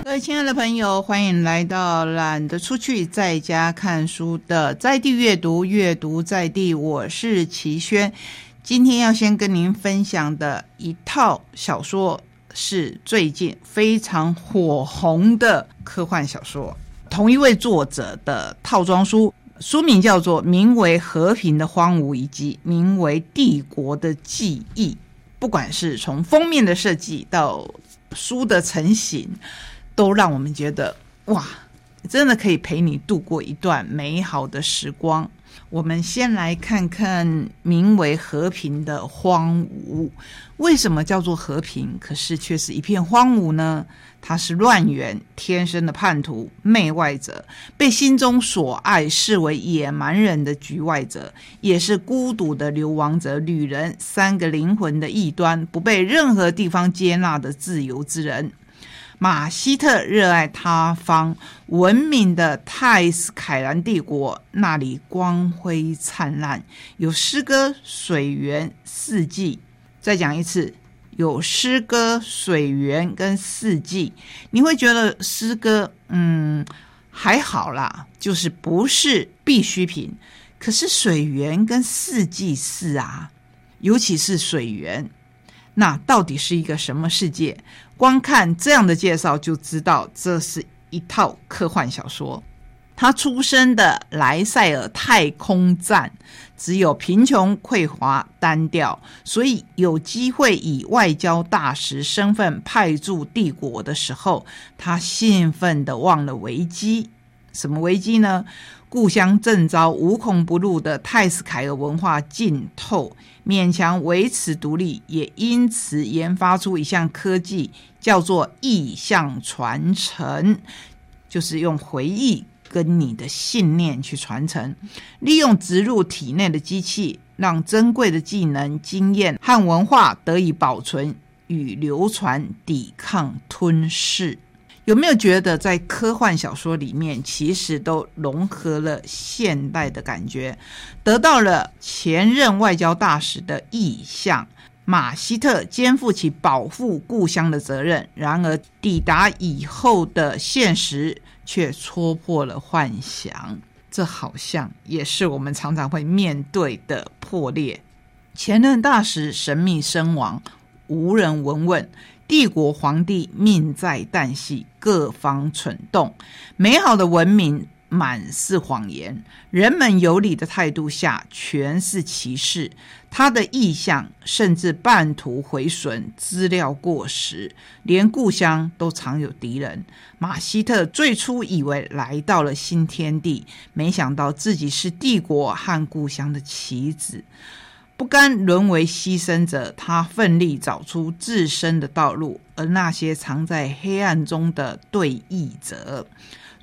各位亲爱的朋友，欢迎来到懒得出去在家看书的在地阅读，阅读在地，我是齐轩。今天要先跟您分享的一套小说，是最近非常火红的科幻小说，同一位作者的套装书，书名叫做《名为和平的荒芜》以及名为《帝国的记忆》。不管是从封面的设计到书的成型，都让我们觉得哇，真的可以陪你度过一段美好的时光。我们先来看看名为和平的荒芜，为什么叫做和平？可是却是一片荒芜呢？他是乱源，天生的叛徒、媚外者，被心中所爱视为野蛮人的局外者，也是孤独的流亡者、旅人，三个灵魂的异端，不被任何地方接纳的自由之人。马希特热爱他方文明的泰斯凯兰帝国，那里光辉灿烂，有诗歌、水源、四季。再讲一次，有诗歌、水源跟四季。你会觉得诗歌，嗯，还好啦，就是不是必需品。可是水源跟四季是啊，尤其是水源。那到底是一个什么世界？光看这样的介绍就知道，这是一套科幻小说。他出生的莱塞尔太空站只有贫穷、匮乏、单调，所以有机会以外交大使身份派驻帝国的时候，他兴奋的忘了危机。什么危机呢？故乡正遭无孔不入的泰斯凯尔文化浸透，勉强维持独立，也因此研发出一项科技，叫做意象传承，就是用回忆跟你的信念去传承，利用植入体内的机器，让珍贵的技能、经验和文化得以保存与流传，抵抗吞噬。有没有觉得在科幻小说里面，其实都融合了现代的感觉，得到了前任外交大使的意向？马希特肩负起保护故乡的责任，然而抵达以后的现实却戳破了幻想，这好像也是我们常常会面对的破裂。前任大使神秘身亡，无人闻问。帝国皇帝命在旦夕，各方蠢动，美好的文明满是谎言，人们有礼的态度下全是歧视。他的意向甚至半途毁损，资料过时，连故乡都常有敌人。马希特最初以为来到了新天地，没想到自己是帝国和故乡的棋子。不甘沦为牺牲者，他奋力找出自身的道路；而那些藏在黑暗中的对弈者，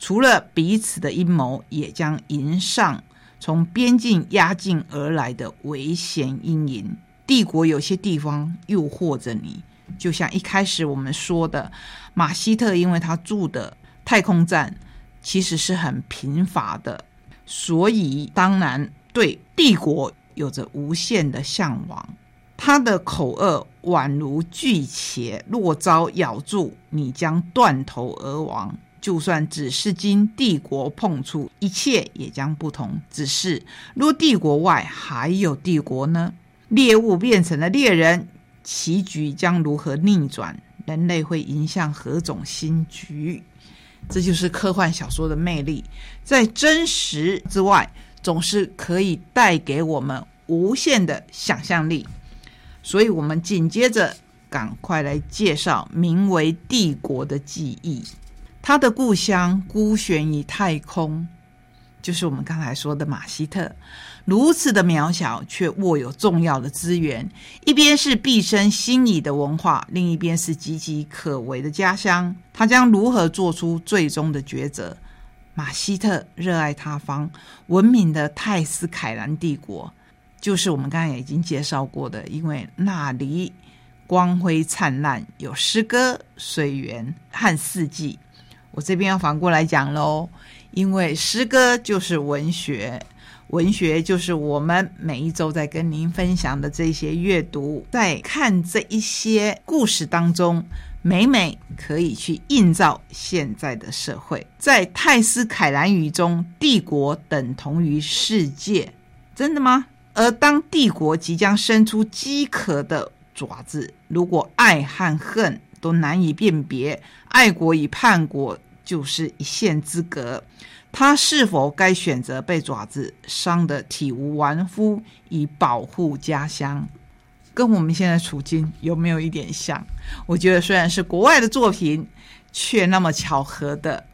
除了彼此的阴谋，也将迎上从边境压境而来的危险阴影。帝国有些地方诱惑着你，就像一开始我们说的，马希特，因为他住的太空站其实是很贫乏的，所以当然对帝国。有着无限的向往，他的口恶宛如巨茄，若遭咬住，你将断头而亡。就算只是经帝国碰触，一切也将不同。只是若帝国外还有帝国呢？猎物变成了猎人，棋局将如何逆转？人类会迎向何种新局？这就是科幻小说的魅力，在真实之外。总是可以带给我们无限的想象力，所以我们紧接着赶快来介绍名为《帝国的记忆》。他的故乡孤悬于太空，就是我们刚才说的马希特，如此的渺小，却握有重要的资源。一边是毕生心仪的文化，另一边是岌岌可危的家乡。他将如何做出最终的抉择？马希特热爱他方文明的泰斯凯兰帝国，就是我们刚才已经介绍过的，因为那里光辉灿烂，有诗歌、水源和四季。我这边要反过来讲喽，因为诗歌就是文学，文学就是我们每一周在跟您分享的这些阅读，在看这一些故事当中。每每可以去映照现在的社会。在泰斯凯兰语中，帝国等同于世界，真的吗？而当帝国即将伸出饥渴的爪子，如果爱和恨都难以辨别，爱国与叛国就是一线之隔。他是否该选择被爪子伤得体无完肤，以保护家乡？跟我们现在处境有没有一点像？我觉得虽然是国外的作品，却那么巧合的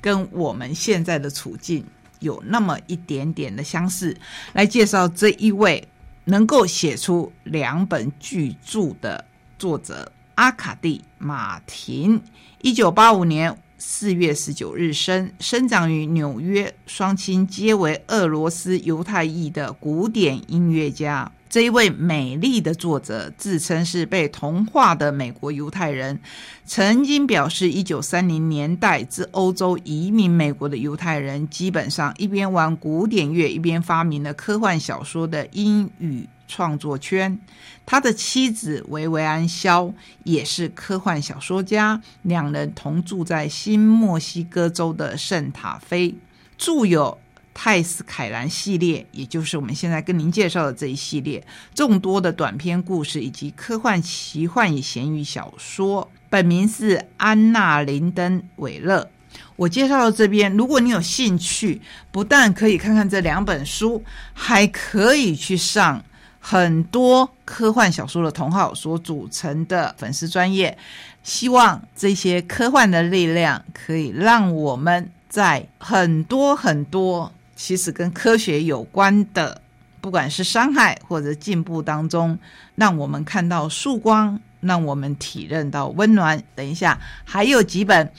跟我们现在的处境有那么一点点的相似。来介绍这一位能够写出两本巨著的作者阿卡蒂·马廷，一九八五年。四月十九日生，生长于纽约，双亲皆为俄罗斯犹太裔的古典音乐家。这一位美丽的作者自称是被同化的美国犹太人，曾经表示，一九三零年代自欧洲移民美国的犹太人，基本上一边玩古典乐，一边发明了科幻小说的英语。创作圈，他的妻子维维安·肖也是科幻小说家，两人同住在新墨西哥州的圣塔菲，著有《泰斯凯兰》系列，也就是我们现在跟您介绍的这一系列众多的短篇故事以及科幻奇幻与咸鱼小说。本名是安娜·林登·韦勒。我介绍到这边，如果你有兴趣，不但可以看看这两本书，还可以去上。很多科幻小说的同好所组成的粉丝专业，希望这些科幻的力量可以让我们在很多很多其实跟科学有关的，不管是伤害或者进步当中，让我们看到曙光，让我们体认到温暖。等一下，还有几本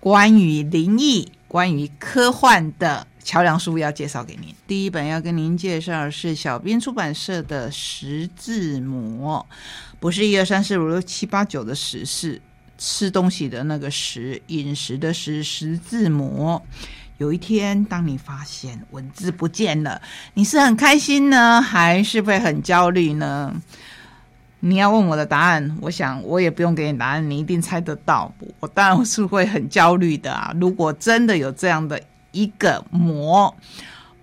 关于灵异、关于科幻的。桥梁书要介绍给您，第一本要跟您介绍是小编出版社的十字魔，不是一二三四五六七八九的十，是吃东西的那个食，饮食的食，十字魔。有一天，当你发现文字不见了，你是很开心呢，还是会很焦虑呢？你要问我的答案，我想我也不用给你答案，你一定猜得到。我当然是会很焦虑的啊！如果真的有这样的。一个魔，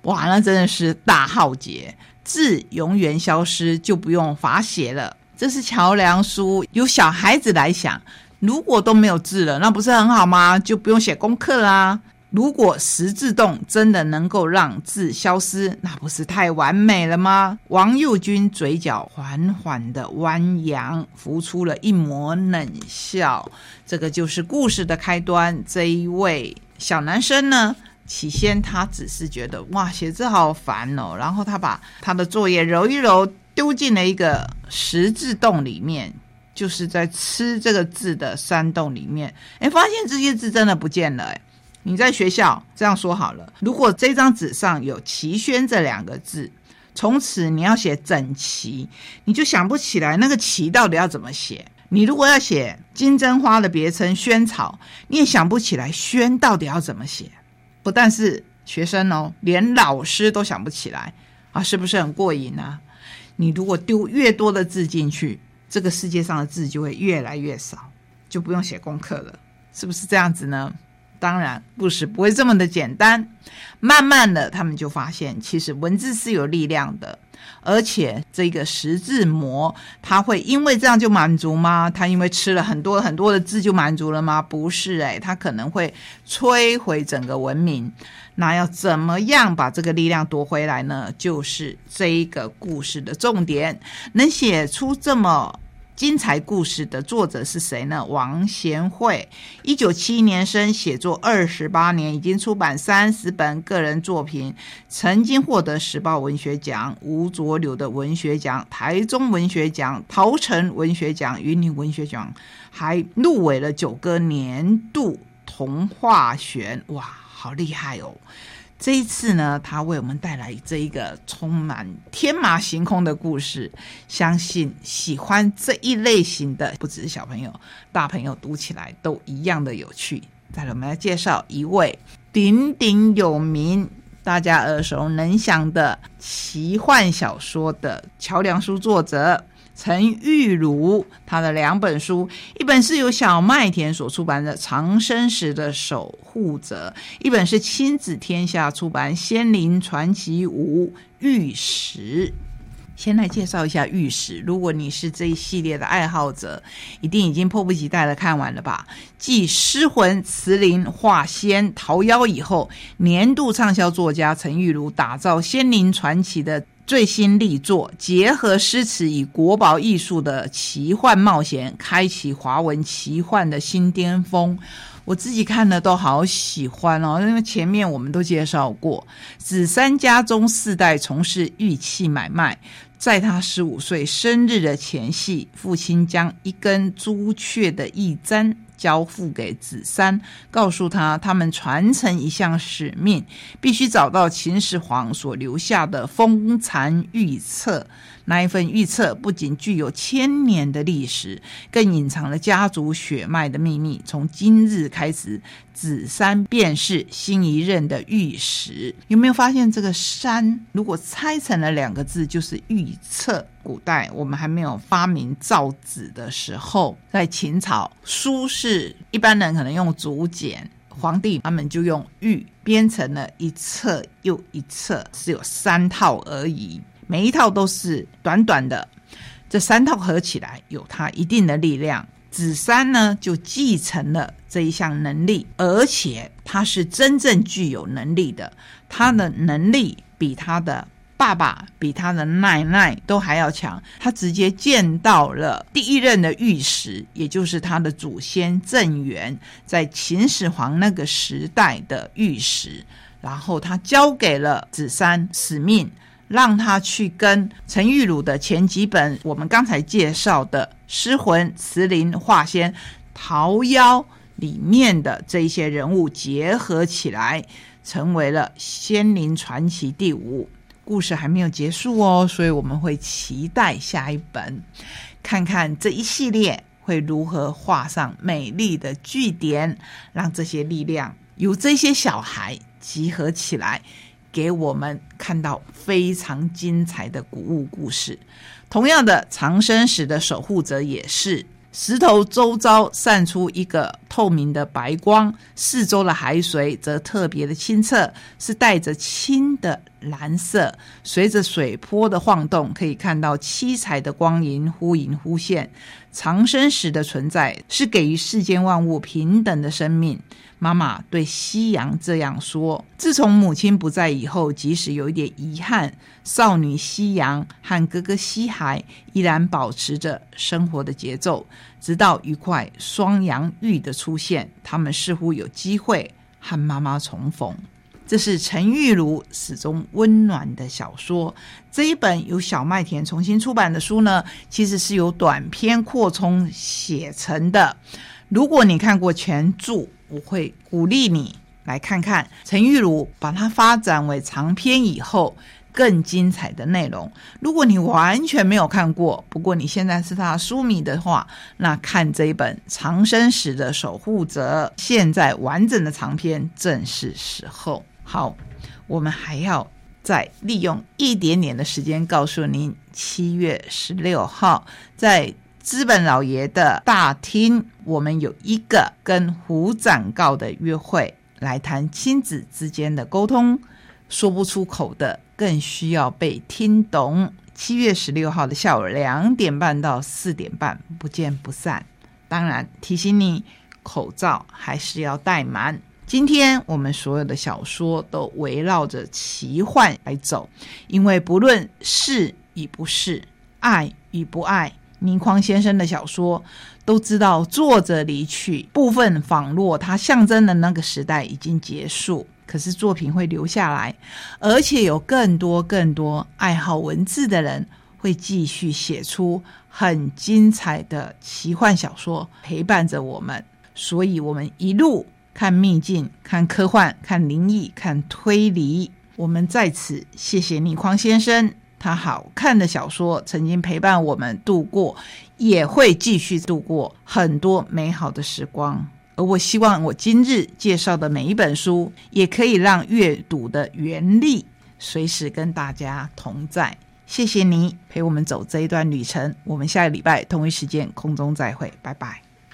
哇，那真的是大浩劫，字永远消失，就不用罚写了。这是桥梁书，由小孩子来想，如果都没有字了，那不是很好吗？就不用写功课啦。如果十字洞真的能够让字消失，那不是太完美了吗？王佑军嘴角缓缓的弯扬，浮出了一抹冷笑。这个就是故事的开端。这一位小男生呢？起先他只是觉得哇写字好烦哦，然后他把他的作业揉一揉，丢进了一个十字洞里面，就是在“吃”这个字的山洞里面，哎，发现这些字真的不见了。哎，你在学校这样说好了，如果这张纸上有“齐宣”这两个字，从此你要写整齐，你就想不起来那个“齐”到底要怎么写。你如果要写金针花的别称萱草，你也想不起来“萱”到底要怎么写。不但是学生哦，连老师都想不起来啊，是不是很过瘾啊？你如果丢越多的字进去，这个世界上的字就会越来越少，就不用写功课了，是不是这样子呢？当然，故事不会这么的简单。慢慢的，他们就发现，其实文字是有力量的，而且这个十字魔，他会因为这样就满足吗？他因为吃了很多很多的字就满足了吗？不是，诶，他可能会摧毁整个文明。那要怎么样把这个力量夺回来呢？就是这一个故事的重点，能写出这么。精彩故事的作者是谁呢？王贤惠，一九七一年生，写作二十八年，已经出版三十本个人作品，曾经获得时报文学奖、吴浊流的文学奖、台中文学奖、桃城文学奖、云林文学奖，还入围了九个年度童话选，哇，好厉害哦！这一次呢，他为我们带来这一个充满天马行空的故事，相信喜欢这一类型的不只是小朋友，大朋友读起来都一样的有趣。再来，我们来介绍一位鼎鼎有名、大家耳熟能详的奇幻小说的桥梁书作者，陈玉如他的两本书，一本是由小麦田所出版的《长生石的守护者》，一本是亲子天下出版《仙灵传奇五玉石》。先来介绍一下玉石。如果你是这一系列的爱好者，一定已经迫不及待的看完了吧？继《失魂》《慈灵》《化仙》《桃妖》以后，年度畅销作家陈玉如打造《仙灵传奇》的最新力作，结合诗词与国宝艺术的奇幻冒险，开启华文奇幻的新巅峰。我自己看的都好喜欢哦，因为前面我们都介绍过，子三家中四代从事玉器买卖。在他十五岁生日的前夕，父亲将一根朱雀的玉簪交付给子山，告诉他他们传承一项使命，必须找到秦始皇所留下的封禅玉册。那一份预测不仅具有千年的历史，更隐藏了家族血脉的秘密。从今日开始，子山便是新一任的御史。有没有发现这个“山”如果拆成了两个字，就是预测。古代我们还没有发明造纸的时候，在秦朝，书是一般人可能用竹简，皇帝他们就用玉编成了一册又一册，是有三套而已。每一套都是短短的，这三套合起来有它一定的力量。子三呢就继承了这一项能力，而且他是真正具有能力的。他的能力比他的爸爸、比他的奶奶都还要强。他直接见到了第一任的御史，也就是他的祖先郑元，在秦始皇那个时代的御史，然后他交给了子三使命。让他去跟陈玉茹的前几本我们刚才介绍的《失魂》《慈灵》《化仙》《桃妖》里面的这一些人物结合起来，成为了《仙灵传奇》第五故事还没有结束哦，所以我们会期待下一本，看看这一系列会如何画上美丽的句点，让这些力量由这些小孩集合起来。给我们看到非常精彩的古物故事。同样的，长生石的守护者也是石头周遭散出一个透明的白光，四周的海水则特别的清澈，是带着青的蓝色。随着水波的晃动，可以看到七彩的光影忽隐忽现。长生石的存在是给予世间万物平等的生命。妈妈对夕阳这样说：“自从母亲不在以后，即使有一点遗憾，少女夕阳和哥哥西海依然保持着生活的节奏，直到一块双阳玉的出现，他们似乎有机会和妈妈重逢。”这是陈玉茹始终温暖的小说。这一本由小麦田重新出版的书呢，其实是由短篇扩充写成的。如果你看过全著，我会鼓励你来看看陈玉茹把它发展为长篇以后更精彩的内容。如果你完全没有看过，不过你现在是他书迷的话，那看这一本《长生石的守护者》，现在完整的长篇正是时候。好，我们还要再利用一点点的时间告诉您，七月十六号在。资本老爷的大厅，我们有一个跟胡展告的约会，来谈亲子之间的沟通，说不出口的更需要被听懂。七月十六号的下午两点半到四点半，不见不散。当然提醒你，口罩还是要戴满。今天我们所有的小说都围绕着奇幻来走，因为不论是与不是，爱与不爱。倪匡先生的小说都知道，作者离去，部分仿若他象征的那个时代已经结束，可是作品会留下来，而且有更多更多爱好文字的人会继续写出很精彩的奇幻小说，陪伴着我们。所以，我们一路看秘境，看科幻，看灵异，看推理。我们在此谢谢倪匡先生。他好看的小说曾经陪伴我们度过，也会继续度过很多美好的时光。而我希望我今日介绍的每一本书，也可以让阅读的原力随时跟大家同在。谢谢你陪我们走这一段旅程，我们下个礼拜同一时间空中再会，拜拜。